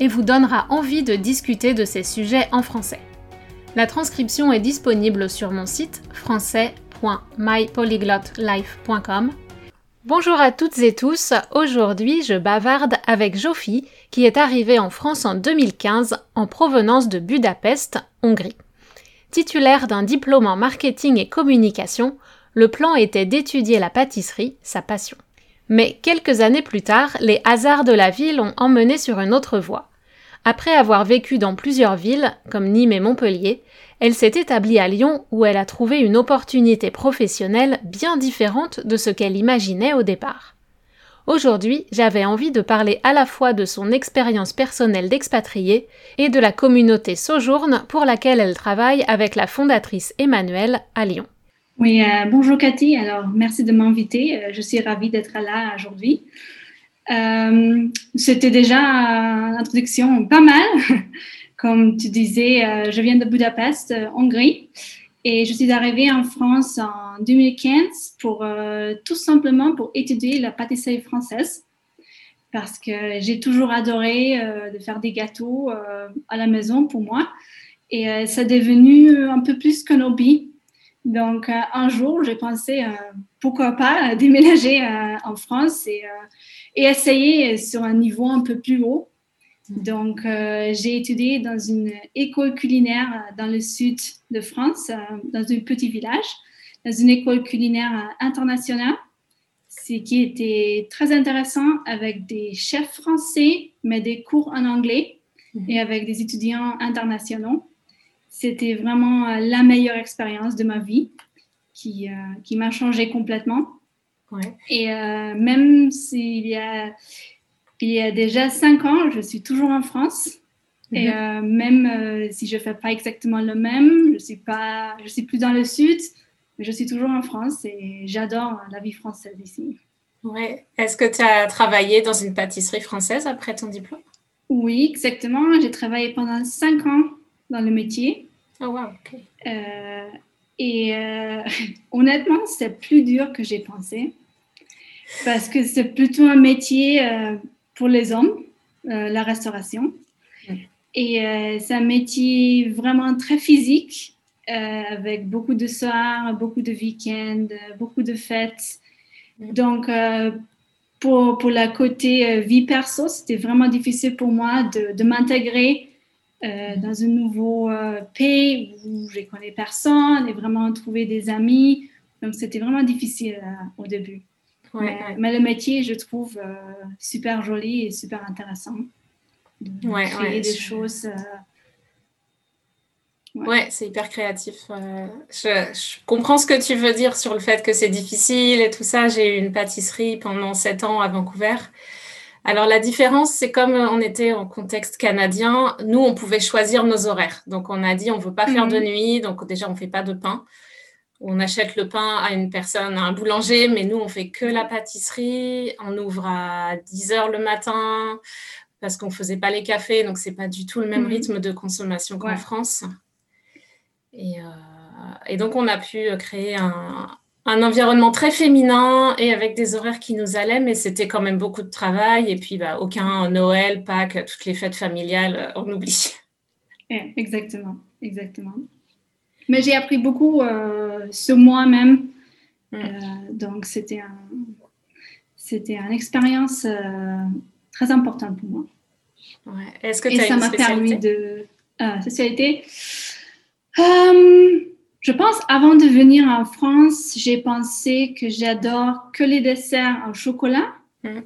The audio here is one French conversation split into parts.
et vous donnera envie de discuter de ces sujets en français. La transcription est disponible sur mon site français.mypolyglotlife.com. Bonjour à toutes et tous, aujourd'hui je bavarde avec Jofi qui est arrivée en France en 2015 en provenance de Budapest, Hongrie. Titulaire d'un diplôme en marketing et communication, le plan était d'étudier la pâtisserie, sa passion. Mais quelques années plus tard, les hasards de la vie l'ont emmené sur une autre voie. Après avoir vécu dans plusieurs villes, comme Nîmes et Montpellier, elle s'est établie à Lyon où elle a trouvé une opportunité professionnelle bien différente de ce qu'elle imaginait au départ. Aujourd'hui, j'avais envie de parler à la fois de son expérience personnelle d'expatriée et de la communauté Sojourne pour laquelle elle travaille avec la fondatrice Emmanuelle à Lyon. Oui, euh, bonjour Cathy. Alors, merci de m'inviter. Euh, je suis ravie d'être là aujourd'hui. Euh, c'était déjà une introduction pas mal. Comme tu disais, je viens de Budapest, Hongrie, et je suis arrivée en France en 2015 pour tout simplement pour étudier la pâtisserie française parce que j'ai toujours adoré de faire des gâteaux à la maison pour moi et ça est devenu un peu plus qu'un hobby. Donc un jour, j'ai pensé pourquoi pas déménager en France et et essayer sur un niveau un peu plus haut. Donc, euh, j'ai étudié dans une école culinaire dans le sud de France, euh, dans un petit village, dans une école culinaire internationale, ce qui était très intéressant avec des chefs français, mais des cours en anglais et avec des étudiants internationaux. C'était vraiment euh, la meilleure expérience de ma vie qui, qui m'a changé complètement. Et euh, même s'il y a, il y a déjà cinq ans, je suis toujours en France. Et mhm. euh, même euh, si je ne fais pas exactement le même, je suis, pas, je suis plus dans le sud, mais je suis toujours en France et j'adore la vie française ici. Ouais. Est-ce que tu as travaillé dans une pâtisserie française après ton diplôme? Oui, exactement. J'ai travaillé pendant cinq ans dans le métier. Oh, wow, ok. Et euh, honnêtement, c'est plus dur que j'ai pensé parce que c'est plutôt un métier euh, pour les hommes, euh, la restauration. Et c'est un métier vraiment très physique avec beaucoup de soirs, beaucoup de week-ends, beaucoup de fêtes. Donc, pour, pour la côté vie perso, c'était vraiment difficile pour moi de, de m'intégrer euh, dans un nouveau euh, pays où je ne connais personne et vraiment trouver des amis. Donc, c'était vraiment difficile euh, au début. mais, le métier, je trouve super joli et super intéressant. De créer des choses. Ouais, c'est hyper créatif. Je, je, comprends ce que tu veux dire sur le fait que c'est difficile et tout ça. J'ai eu une pâtisserie pendant sept ans à Vancouver. Alors la différence, c'est comme on était en contexte canadien, nous, on pouvait choisir nos horaires. Donc on a dit, on ne veut pas faire de mhm. nuit, donc déjà, on ne fait pas de pain. On achète le pain à une personne, à un boulanger, mais nous, on fait que la pâtisserie. On ouvre à 10 heures le matin parce qu'on ne faisait pas les cafés, donc ce n'est pas du tout le même mhm. rythme de consommation qu'en France. Et, euh, et, donc, on a pu créer un, un environnement très féminin et avec des horaires qui nous allaient, mais c'était quand même beaucoup de travail. Et puis, bah, aucun Noël, Pâques, toutes les fêtes familiales, euh, on oublie. exactement, exactement. Mais j'ai appris beaucoup euh, sur moi-même. Mm. Euh, donc, c'était un, c'était une expérience très importante pour moi. Ouais. Est-ce que et ça m'a permis de. spécialité? Je pense, avant de venir en France, j'ai pensé que j'adore que les desserts en chocolat. Mm.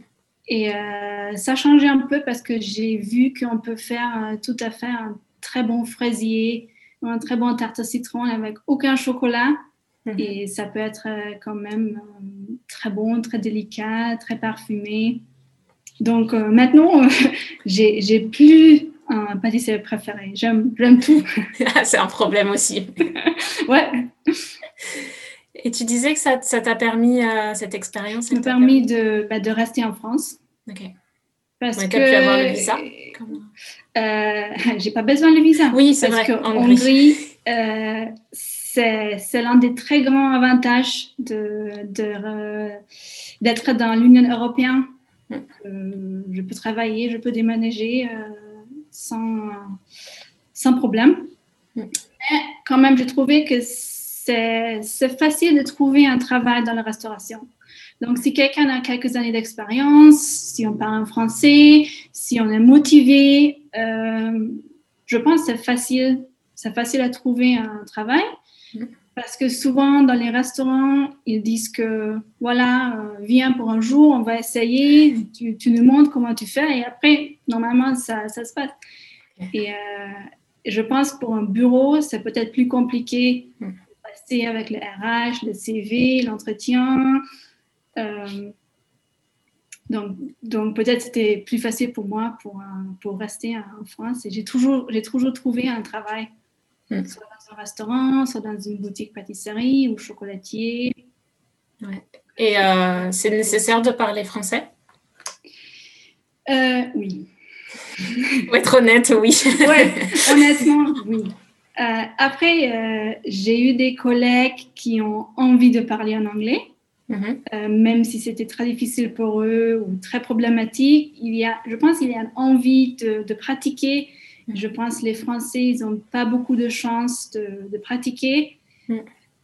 Et euh, ça a changé un peu parce que j'ai vu qu'on peut faire tout à fait un très bon fraisier, un très bon tarte au citron avec aucun chocolat. Mhm. Et ça peut être euh, quand même euh, très bon, très délicat, très parfumé. Donc euh, maintenant, j'ai plus un pâtissier préféré. J'aime tout. C'est un problème aussi. ouais. Et tu disais que ça t'a permis, cette expérience Ça m'a permis, De, bah, de rester en France. Ok. Parce que. Tu as pu avoir le visa euh, J'ai pas besoin de visa. Oui, c'est vrai. Parce Hongrie, euh, c'est l'un des très grands avantages d'être de, dans l'Union européenne. Mm. Euh, je peux travailler, je peux déménager euh, sans, sans problème. Mm. Mais quand même, j'ai trouvé que c'est facile de trouver un travail dans la restauration. Donc, si quelqu'un a quelques années d'expérience, si on parle en français, si on est motivé, euh, je pense que c'est facile, c'est facile à trouver un travail. Parce que souvent, dans les restaurants, ils disent que, voilà, euh, viens pour un jour, on va essayer, tu, nous montres comment tu fais, et après, normalement, ça, ça se passe. Et euh, je pense pour un bureau, c'est peut-être plus compliqué de passer avec le RH, le CV, l'entretien. Euh, donc, donc peut-être c'était plus facile pour moi pour, pour rester en France. Et j'ai toujours, j'ai toujours trouvé un travail Hmm. soit dans un restaurant, soit dans une boutique pâtisserie ou chocolatier. Et euh, c'est nécessaire de parler français? Euh, Oui. Pour être honnête, oui. ouais, honnêtement, oui. Euh, après, j'ai eu des collègues qui ont envie de parler en anglais. Mm-hmm. même si c'était très difficile pour eux ou très problématique, il y a, je pense qu'il y a envie de, de pratiquer je pense que les Français, ils n'ont pas beaucoup de chance de, pratiquer. Mm.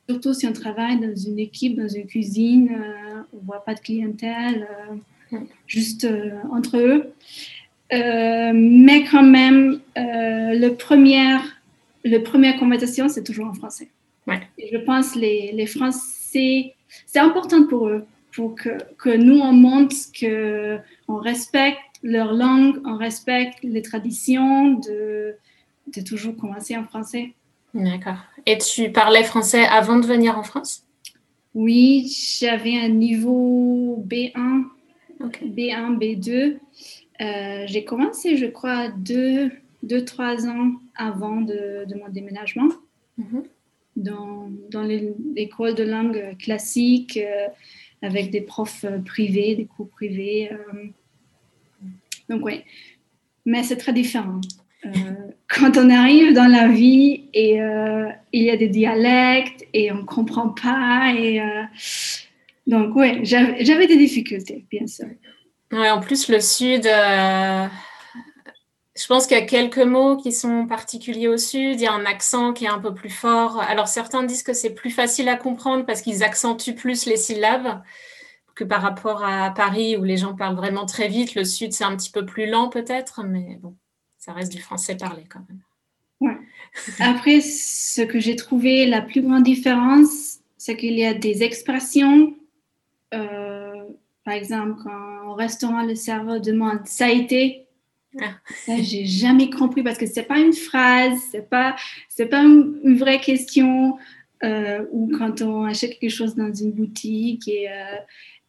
Surtout si on travaille dans une équipe, dans une cuisine, euh, on ne voit pas de clientèle, euh, mm. juste euh, entre eux. mais quand même, le première, le première conversation, c'est toujours en français. Et je pense que les, les Français, c'est important pour eux, pour que, que nous, on montre qu'on respecte leur langue, on respecte les traditions de, de toujours commencer en français. D'accord. Et tu parlais français avant de venir en France? Oui, j'avais un niveau B1, B1, B2. j'ai commencé, je crois, deux, deux trois ans avant de, de mon déménagement mhm. dans, dans l'école de langue classique euh, avec des profs privés, des cours privés. Euh, donc oui, mais c'est très différent. Euh, quand on arrive dans la vie et euh, il y a des dialectes et on ne comprend pas. Et, euh, donc oui, j'avais des difficultés, bien sûr. Ouais, en plus, le Sud, je pense qu'il y a quelques mots qui sont particuliers au Sud. Il y a un accent qui est un peu plus fort. Alors certains disent que c'est plus facile à comprendre parce qu'ils accentuent plus les syllabes que par rapport à Paris où les gens parlent vraiment très vite. Le sud, c'est un petit peu plus lent peut-être, mais bon, ça reste du français parlé quand même. Ouais. Après, ce que j'ai trouvé la plus grande différence, c'est qu'il y a des expressions. Euh, par exemple, quand au restaurant, le serveur demande ça a été. Ah. Ça, j'ai jamais compris parce que c'est pas une phrase, c'est pas, c'est pas une, vraie question. Euh, ou quand on achète quelque chose dans une boutique et, euh,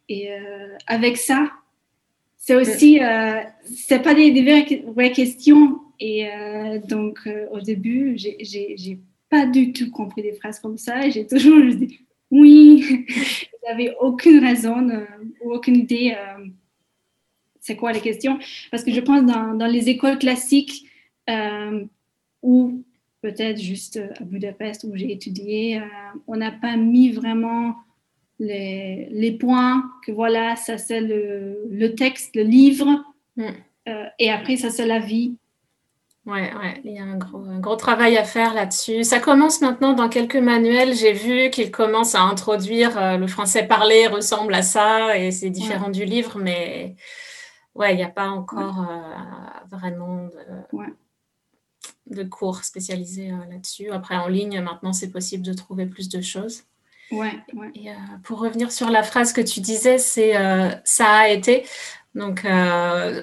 et euh, avec ça, c'est aussi, euh, c'est pas des, vraies, questions. Et euh, donc, au début, j'ai pas du tout compris des phrases comme ça. J'ai toujours dit oui. J'avais aucune raison ou aucune idée. c'est quoi les questions Parce que je pense dans, dans les écoles classiques ou peut-être juste à Budapest où j'ai étudié, on n'a pas mis vraiment les, les, points, que voilà, ça c'est le, le, texte, le livre, mm. euh, et après ça c'est la vie. Ouais, ouais, il y a un gros, un gros travail à faire là-dessus. Ça commence maintenant dans quelques manuels. J'ai vu qu'ils commencent à introduire euh, le français parlé ressemble à ça et c'est différent du livre, mais ouais, il n'y a pas encore euh, vraiment de, de cours spécialisés là-dessus. Après, en ligne, maintenant, c'est possible de trouver plus de choses. Ouais, ouais. Et, pour revenir sur la phrase que tu disais, c'est ça a été. Donc,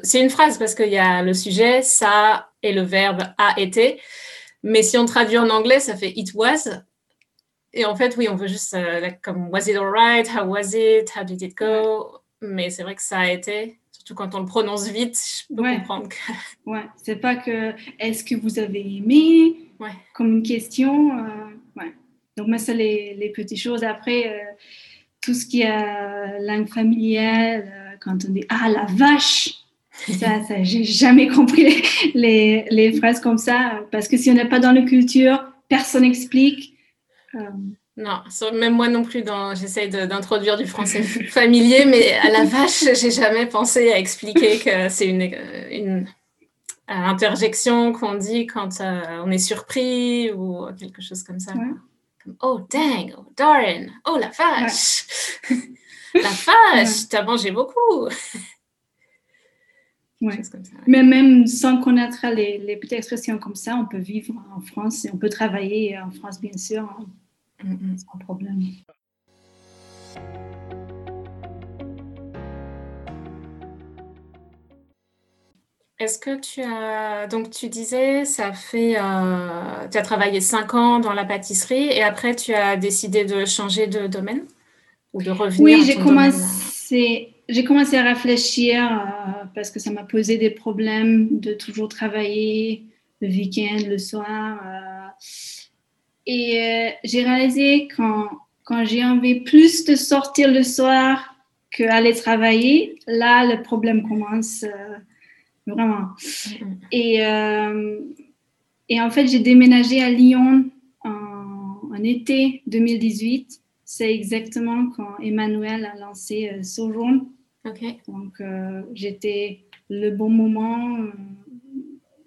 c'est une phrase parce qu'il y a le sujet, ça et le verbe a été. Mais si on traduit en anglais, ça fait it was. Et en fait, oui, on veut juste comme was it alright, how was it, how did it go? Mais c'est vrai que ça a été quand on le prononce vite, je peux comprendre. Que... Ouais, c'est pas que est-ce que vous avez aimé? Ouais. comme une question. Euh. Donc, moi, c'est les, les, petites choses. Après, euh, tout ce qui est langue familière, euh, quand on dit Ah, la vache ça, ça j'ai jamais compris les, les, phrases comme ça, parce que si on n'est pas dans la culture, personne n'explique. Non, même moi non plus, j'essaye d'introduire du français familier, mais à la vache, j'ai jamais pensé à expliquer que c'est une, une interjection qu'on dit quand euh, on est surpris ou quelque chose comme ça. Oh, dang, oh, darn, oh, la vache, la vache, t'as mangé beaucoup. Ouais. Mais même sans connaître les, les petites expressions comme ça, on peut vivre en France et on peut travailler en France, bien sûr, sans problème. Est-ce que tu as donc tu disais ça fait euh, tu as travaillé cinq ans dans la pâtisserie et après tu as décidé de changer de domaine ou de revenir Oui, j'ai commencé j'ai commencé à réfléchir euh, parce que ça m'a posé des problèmes de toujours travailler le week-end, le soir. Euh, et j'ai réalisé quand, quand j'ai envie plus de sortir le soir qu'aller travailler, là, le problème commence vraiment. Et, euh, et en fait, j'ai déménagé à Lyon en, en été 2018. C'est exactement quand Emmanuel a lancé Sojourn. Donc, j'étais le bon moment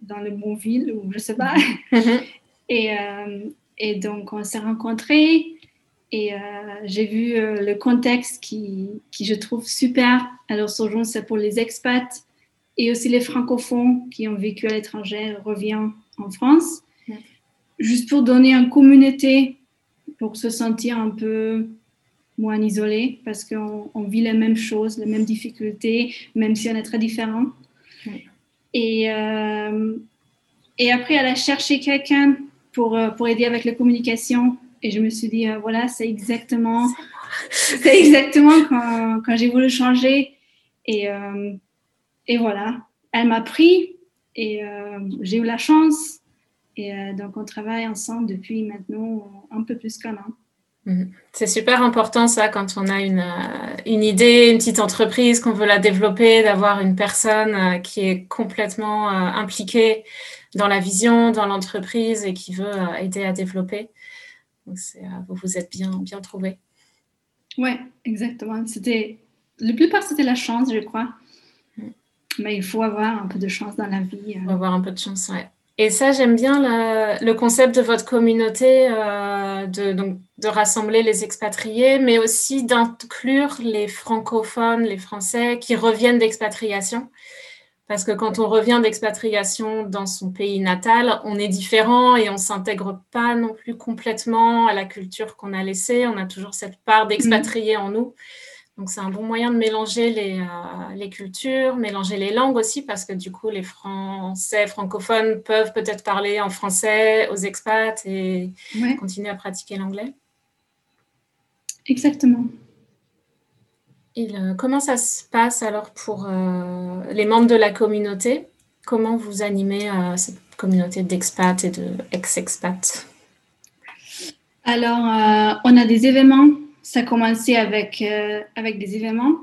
dans le bon ville, ou je sais pas. Mm-hmm. Et, et donc, on s'est rencontrés et euh, j'ai vu euh, le contexte qui, qui, je trouve super. Alors, Sojourn, c'est pour les expats et aussi les francophones qui ont vécu à l'étranger reviennent en France. Juste pour donner une communauté, pour se sentir un peu moins isolé, parce qu'on vit les mêmes choses, les mêmes difficultés, même si on est très différents. Et, euh, et après, elle a cherché quelqu'un pour, euh, pour aider avec la communication. Et je me suis dit, euh, voilà, c'est exactement, c'est exactement quand, quand j'ai voulu changer. Et, euh, et voilà, elle m'a pris et j'ai eu la chance. Et donc, on travaille ensemble depuis maintenant un peu plus qu'un an. Mhm. C'est super important ça quand on a une, une, idée, une petite entreprise, qu'on veut la développer, d'avoir une personne qui est complètement impliquée dans la vision, dans l'entreprise et qui veut euh, aider à développer. Donc, euh, vous vous êtes bien, bien trouvé. Oui, exactement. C'était, la plupart, c'était la chance, je crois. Mais il faut avoir un peu de chance dans la vie. Il faut avoir un peu de chance, ouais. Et ça, j'aime bien le, concept de votre communauté, euh, de, donc, de rassembler les expatriés, mais aussi d'inclure les francophones, les Français qui reviennent d'expatriation. Parce que quand on revient d'expatriation dans son pays natal, on est différent et on s'intègre pas non plus complètement à la culture qu'on a laissée. On a toujours cette part d'expatrié en nous. Donc c'est un bon moyen de mélanger les, euh, les, cultures, mélanger les langues aussi, parce que du coup, les Français francophones peuvent peut-être parler en français aux expats et continuer à pratiquer l'anglais. Exactement. Euh, comment ça se passe alors pour euh, les membres de la communauté? Comment vous animez cette communauté d'expats et d'ex-expats Alors, on a des événements. Ça a commencé avec, avec des événements,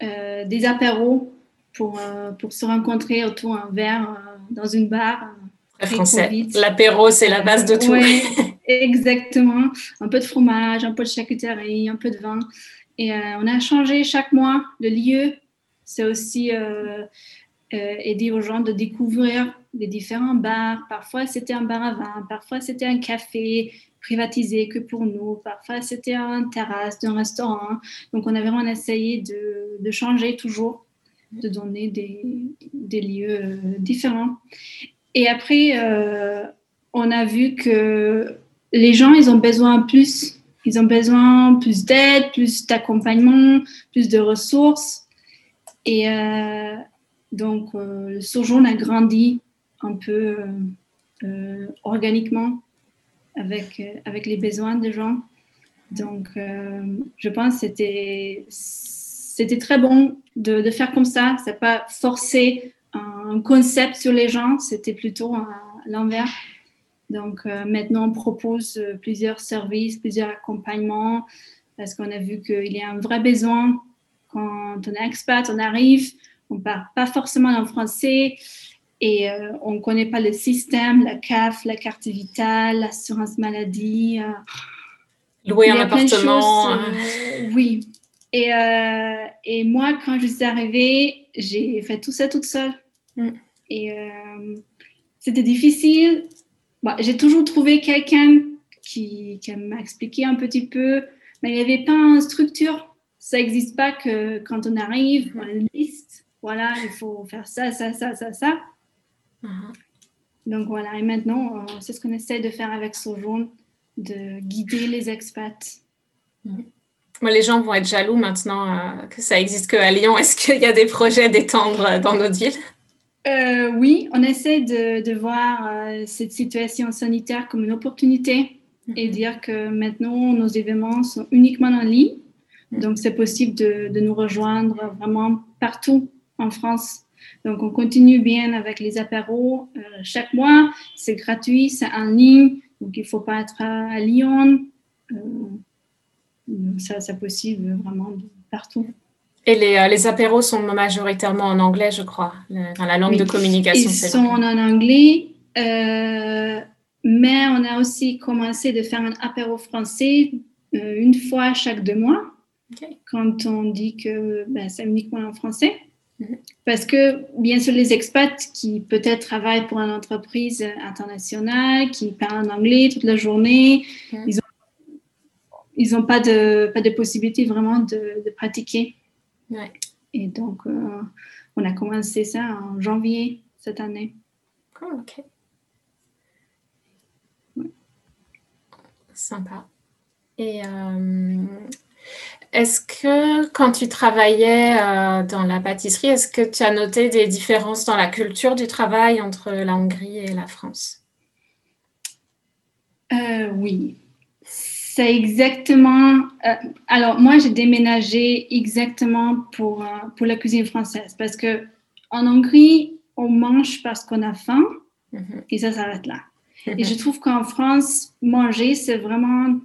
des apéros pour, pour se rencontrer autour d'un verre dans une bar. Très français. L'apéro, c'est la base de tout. Oui, exactement. Un peu de fromage, un peu de charcuterie, un peu de vin. Et euh, on a changé chaque mois le lieu. C'est aussi euh, euh, aider aux gens de découvrir les différents bars. Parfois, c'était un bar à vin, parfois, c'était un café privatisé que pour nous, parfois, c'était un terrasse d'un restaurant. Donc, on a vraiment essayé de, de changer toujours, de donner des, des lieux différents. et après, euh, on a vu que les gens, ils ont besoin plus. Ils ont besoin plus d'aide, plus d'accompagnement, plus de ressources. Et euh, donc, le sojourn a grandi un peu organiquement avec, avec les besoins des gens. Donc, je pense que c'était très bon de, de, faire comme ça. C'est pas forcer un concept sur les gens, c'était plutôt l'envers. Donc euh, maintenant, on propose euh, plusieurs services, plusieurs accompagnements, parce qu'on a vu qu'il y a un vrai besoin. Quand on est expat, on arrive, on ne parle pas forcément en français et euh, on ne connaît pas le système, la CAF, la carte vitale, l'assurance maladie. Louer un appartement. oui, et, euh, et, moi, quand je suis arrivée, j'ai fait tout ça toute seule. Mm. Et euh, c'était difficile. j'ai toujours trouvé quelqu'un qui, qui m'a expliqué un petit peu, mais il n'y avait pas une structure. Ça n'existe pas que quand on arrive, on a une liste. Voilà, il faut faire ça, ça, ça, ça, ça. Uh-huh. Donc voilà, et maintenant, euh, c'est ce qu'on essaie de faire avec Sojourn, de guider les expats. Mm les gens vont être jaloux maintenant euh, que ça existe qu'à Lyon. Est-ce qu'il y a des projets d'étendre euh, dans notre ville euh, Oui, on essaie de, voir cette situation sanitaire comme une opportunité et mhm. dire que maintenant nos événements sont uniquement en ligne. Mhm. Donc c'est possible de, de, nous rejoindre vraiment partout en France. Donc on continue bien avec les apéros chaque mois. C'est gratuit, c'est en ligne. Donc il ne faut pas être à, Lyon ça, c'est possible vraiment partout. Et les, euh, les, apéros sont majoritairement en anglais, je crois, dans la langue de communication. Ils sont en anglais, euh, mais on a aussi commencé de faire un apéro français euh, une fois chaque deux mois, quand on dit que ben, c'est uniquement en français. Parce que, bien sûr, les expats qui peut-être travaillent pour une entreprise internationale, qui parlent en anglais toute la journée, mhm. ils ont ils n'ont pas de, pas de possibilité vraiment de, de pratiquer. Et donc, euh, on a commencé ça en janvier cette année. Oh, ok. Sympa. Et euh, est-ce que quand tu travaillais euh, dans la pâtisserie, est-ce que tu as noté des différences dans la culture du travail entre la Hongrie et la France? Oui, c'est exactement. Euh, alors, moi, j'ai déménagé exactement pour, euh, pour la cuisine française parce que en Hongrie, on mange parce qu'on a faim mhm. et ça s'arrête là. Et je trouve qu'en France, manger, c'est vraiment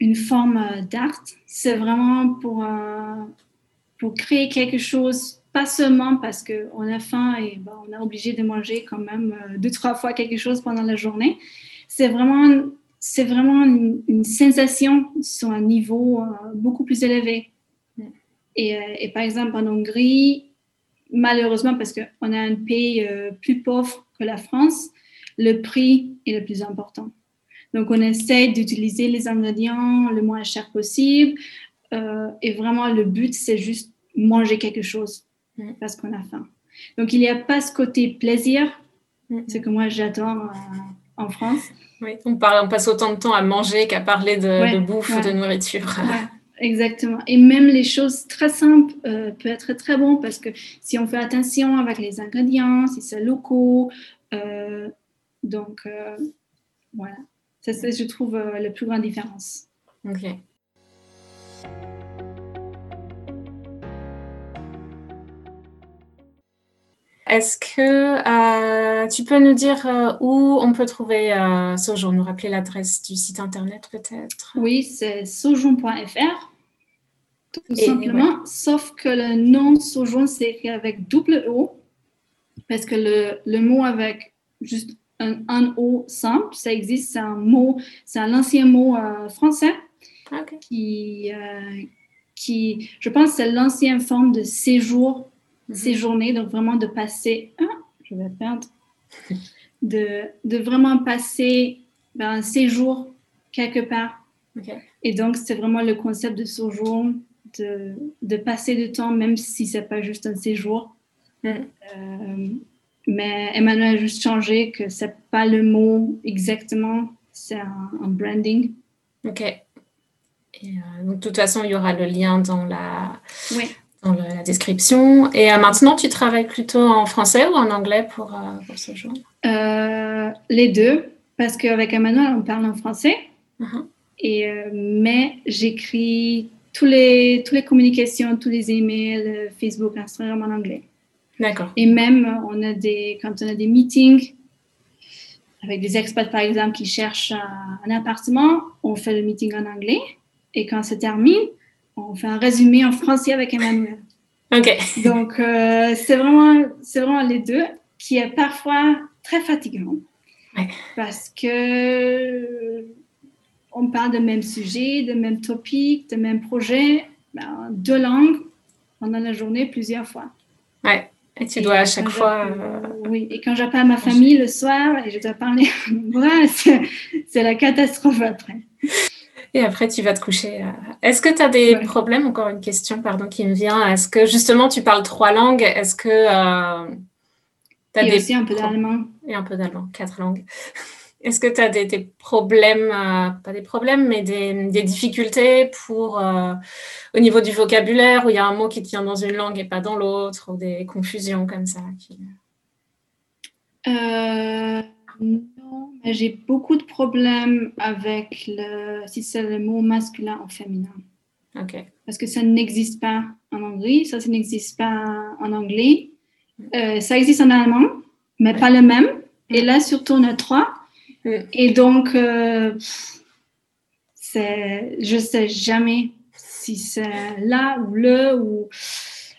une forme euh, d'art. C'est vraiment pour, pour créer quelque chose, pas seulement parce qu'on a faim et on est obligé de manger quand même deux, trois fois quelque chose pendant la journée. C'est vraiment c'est vraiment une, sensation sur un niveau euh, beaucoup plus élevé. Euh, et, par exemple, en Hongrie, malheureusement, parce qu'on a un pays euh, plus pauvre que la France, le prix est le plus important. Donc, on essaie d'utiliser les ingrédients le moins cher possible. et vraiment, le but, c'est juste manger quelque chose parce qu'on a faim. Donc, il n'y a pas ce côté plaisir, ce que moi j'adore en France. Oui, on, parle, on passe autant de temps à manger qu'à parler de, bouffe ou de nourriture. exactement. Et même les choses très simples euh, peuvent être très bon parce que si on fait attention avec les ingrédients, si c'est locaux, euh, donc euh, voilà. C'est, je trouve, la plus grande différence. Ok. Est-ce que euh, tu peux nous dire euh, où on peut trouver euh, Sojourn, nous rappeler l'adresse du site internet peut-être? Oui, c'est sojourn.fr, tout simplement, sauf que le nom Sojourn, c'est écrit avec double O, parce que le, le mot avec juste un, un, O simple, ça existe, c'est un mot, c'est un ancien mot français qui, qui, je pense, c'est l'ancienne forme de séjour ces journées, donc vraiment de passer, ah, je vais perdre, de, de vraiment passer ben, un séjour quelque part. Et donc, c'est vraiment le concept de séjour, de, de passer du temps, même si c'est pas juste un séjour. Mm. Euh, mais Emmanuel a juste changé que c'est pas le mot exactement, c'est un, branding. Ok. Et, euh, donc, de toute façon, il y aura le lien dans la, dans la description. Et euh, maintenant, tu travailles plutôt en français ou en anglais pour, pour ce jour? Les deux, parce qu'avec Emmanuel, on parle en français. Uh-huh. Et, mais j'écris tous les, toutes les communications, tous les emails, Facebook, Instagram en anglais. D'accord. Et même, on a des, quand on a des meetings avec des experts, par exemple, qui cherchent un, appartement, on fait le meeting en anglais. Et quand c'est termine, on fait un résumé en français avec Emmanuel. OK. Donc, euh, c'est vraiment, vraiment les deux qui est parfois très fatigant. Parce que on parle de même sujet, de même topic, de même projet, ben, deux langues pendant la journée plusieurs fois. Ouais. Et tu dois à chaque fois. Euh, oui, et quand j'appelle ma famille le soir et je dois parler, c'est la catastrophe après. Et après, tu vas te coucher. Euh. Est-ce que tu as des problèmes Encore une question, pardon, qui me vient? Est-ce que justement tu parles trois langues? Est-ce que euh, tu as des aussi un peu d'allemand. Et un peu d'allemand, quatre langues. Est-ce que tu as des, problèmes, euh, pas des problèmes, mais des, difficultés pour, euh, au niveau du vocabulaire, où il y a un mot qui tient dans une langue et pas dans l'autre, ou des confusions comme ça euh, Non, mais j'ai beaucoup de problèmes avec le, si c'est le mot masculin ou féminin. Ok. Parce que ça n'existe pas en anglais, ça, ça n'existe pas en anglais. Ça existe en allemand, mais pas le même. Et là, surtout, on a trois. Et donc, euh, je ne sais jamais si c'est là ou le. Ou...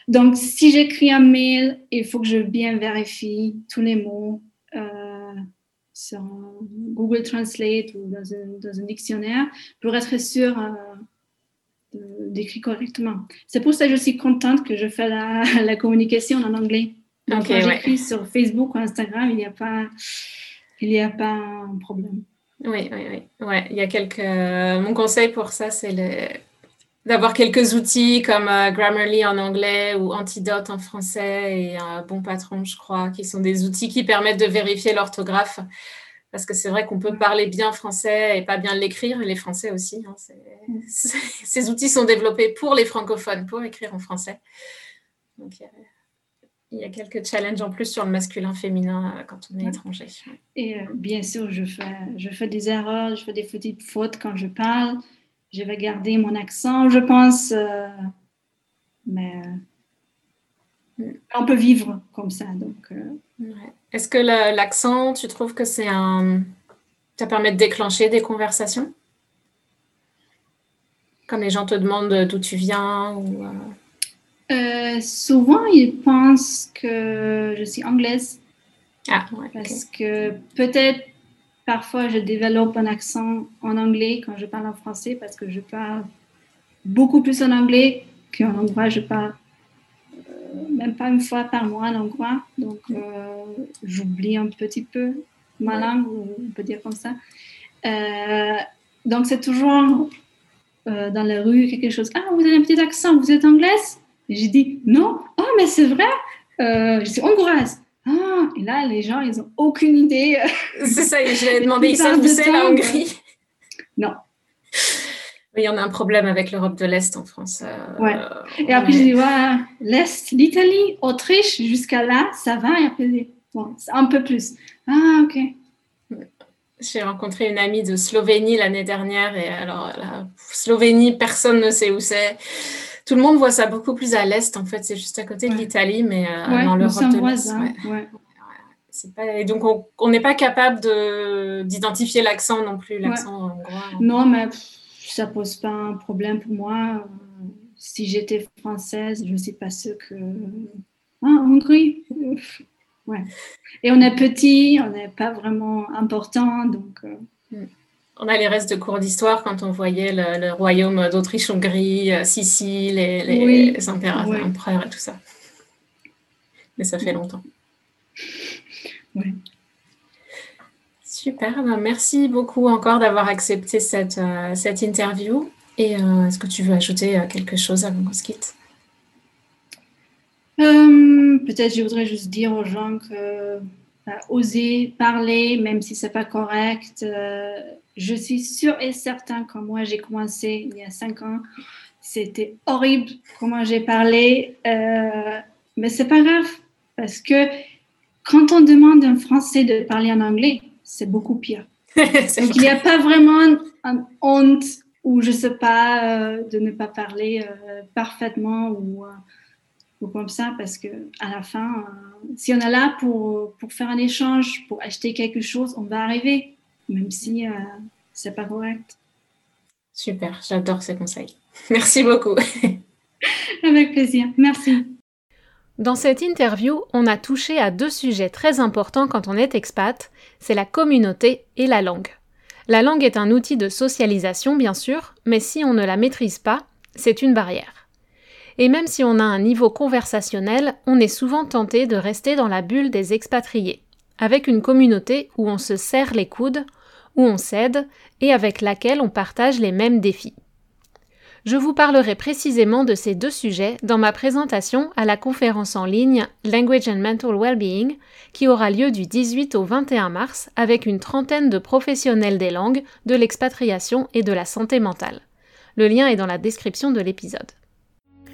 Donc, si j'écris un mail, il faut que je bien vérifie tous les mots euh, sur Google Translate ou dans un, dictionnaire pour être sûr euh, d'écrire correctement. C'est pour ça que je suis contente que je fais la, communication en anglais. Donc, quand j'écris sur Facebook ou Instagram, il n'y a pas il n'y a pas un problème. Oui, oui, oui. Ouais, il y a quelques... Mon conseil pour ça, c'est d'avoir quelques outils comme euh, Grammarly en anglais ou Antidote en français et un Bon Patron, je crois, qui sont des outils qui permettent de vérifier l'orthographe. Parce que c'est vrai qu'on peut parler bien français et pas bien l'écrire, et les Français aussi. Hein, ces outils sont développés pour les francophones, pour écrire en français. Donc, il y a quelques challenges en plus sur le masculin-féminin euh, quand on est étranger. Et euh, bien sûr, je fais, je fais des erreurs, je fais des petites fautes quand je parle. Je vais garder mon accent, je pense. Euh, mais on peut vivre comme ça. Donc, Est-ce que l'accent, tu trouves que c'est un. Ça permet de déclencher des conversations? Comme les gens te demandent d'où tu viens ou, euh, souvent, ils pensent que je suis anglaise. Ah, parce que peut-être parfois je développe un accent en anglais quand je parle en français parce que je parle beaucoup plus en anglais qu'en hongrois. Je parle euh, même pas une fois par mois en hongrois. Donc, euh, j'oublie un petit peu ma langue, on peut dire comme ça. donc, c'est toujours dans la rue quelque chose. Ah, vous avez un petit accent, vous êtes anglaise? J'ai dit, non, oh, mais c'est vrai, euh, je suis hongroise. Ah, et là, les gens, ils n'ont aucune idée. C'est ça, j'ai demandé, ils savent où c'est la Hongrie Non. Oui, on a un problème avec l'Europe de l'Est en France. Euh, ouais. Et après, j'ai dit, voilà, l'Est, l'Italie, Autriche, jusqu'à là, ça va. Et après, bon, un peu plus. Ah, ok. J'ai rencontré une amie de Slovénie l'année dernière et alors, la Slovénie, personne ne sait où c'est tout le monde voit ça beaucoup plus à l'est, en fait. C'est juste à côté de l'Italie, mais euh, dans l'Europe de l'Est. Et donc, on n'est pas capable d'identifier l'accent non plus, l'accent Non, mais ça pose pas un problème pour moi. Si j'étais française, je ne sais pas ce que. Ah, Hongrie? Ouais. Et on est petit, on n'est pas vraiment important, donc. Euh, mm on a les restes de cours d'histoire quand on voyait le, royaume d'Autriche-Hongrie, euh, Sicile, les, les, empereurs, et tout ça. Mais ça fait longtemps. Oui. Super, ben, merci beaucoup encore d'avoir accepté cette, euh, cette interview. Et euh, est-ce que tu veux ajouter quelque chose avant qu'on se quitte? Peut-être je voudrais juste dire aux gens que oser parler, même si c'est pas correct. Euh, je suis sûre et certain que moi j'ai commencé il y a cinq ans, c'était horrible comment j'ai parlé, euh, mais c'est pas grave parce que quand on demande à un Français de parler en anglais, c'est beaucoup pire. Donc il n'y a pas vraiment une honte ou je sais pas euh, de ne pas parler euh, parfaitement ou, euh, ou, comme ça parce que à la fin, si on est là pour, pour faire un échange, pour acheter quelque chose, on va arriver, même si c'est pas correct. Super, j'adore ces conseils. Merci beaucoup. Avec plaisir. Merci. Dans cette interview, on a touché à deux sujets très importants quand on est expat, c'est la communauté et la langue. La langue est un outil de socialisation, bien sûr, mais si on ne la maîtrise pas, c'est une barrière. Et même si on a un niveau conversationnel, on est souvent tenté de rester dans la bulle des expatriés, avec une communauté où on se serre les coudes, où on s'aide et avec laquelle on partage les mêmes défis. Je vous parlerai précisément de ces deux sujets dans ma présentation à la conférence en ligne Language and Mental Wellbeing qui aura lieu du 18 au 21 mars avec une trentaine de professionnels des langues, de l'expatriation et de la santé mentale. Le lien est dans la description de l'épisode.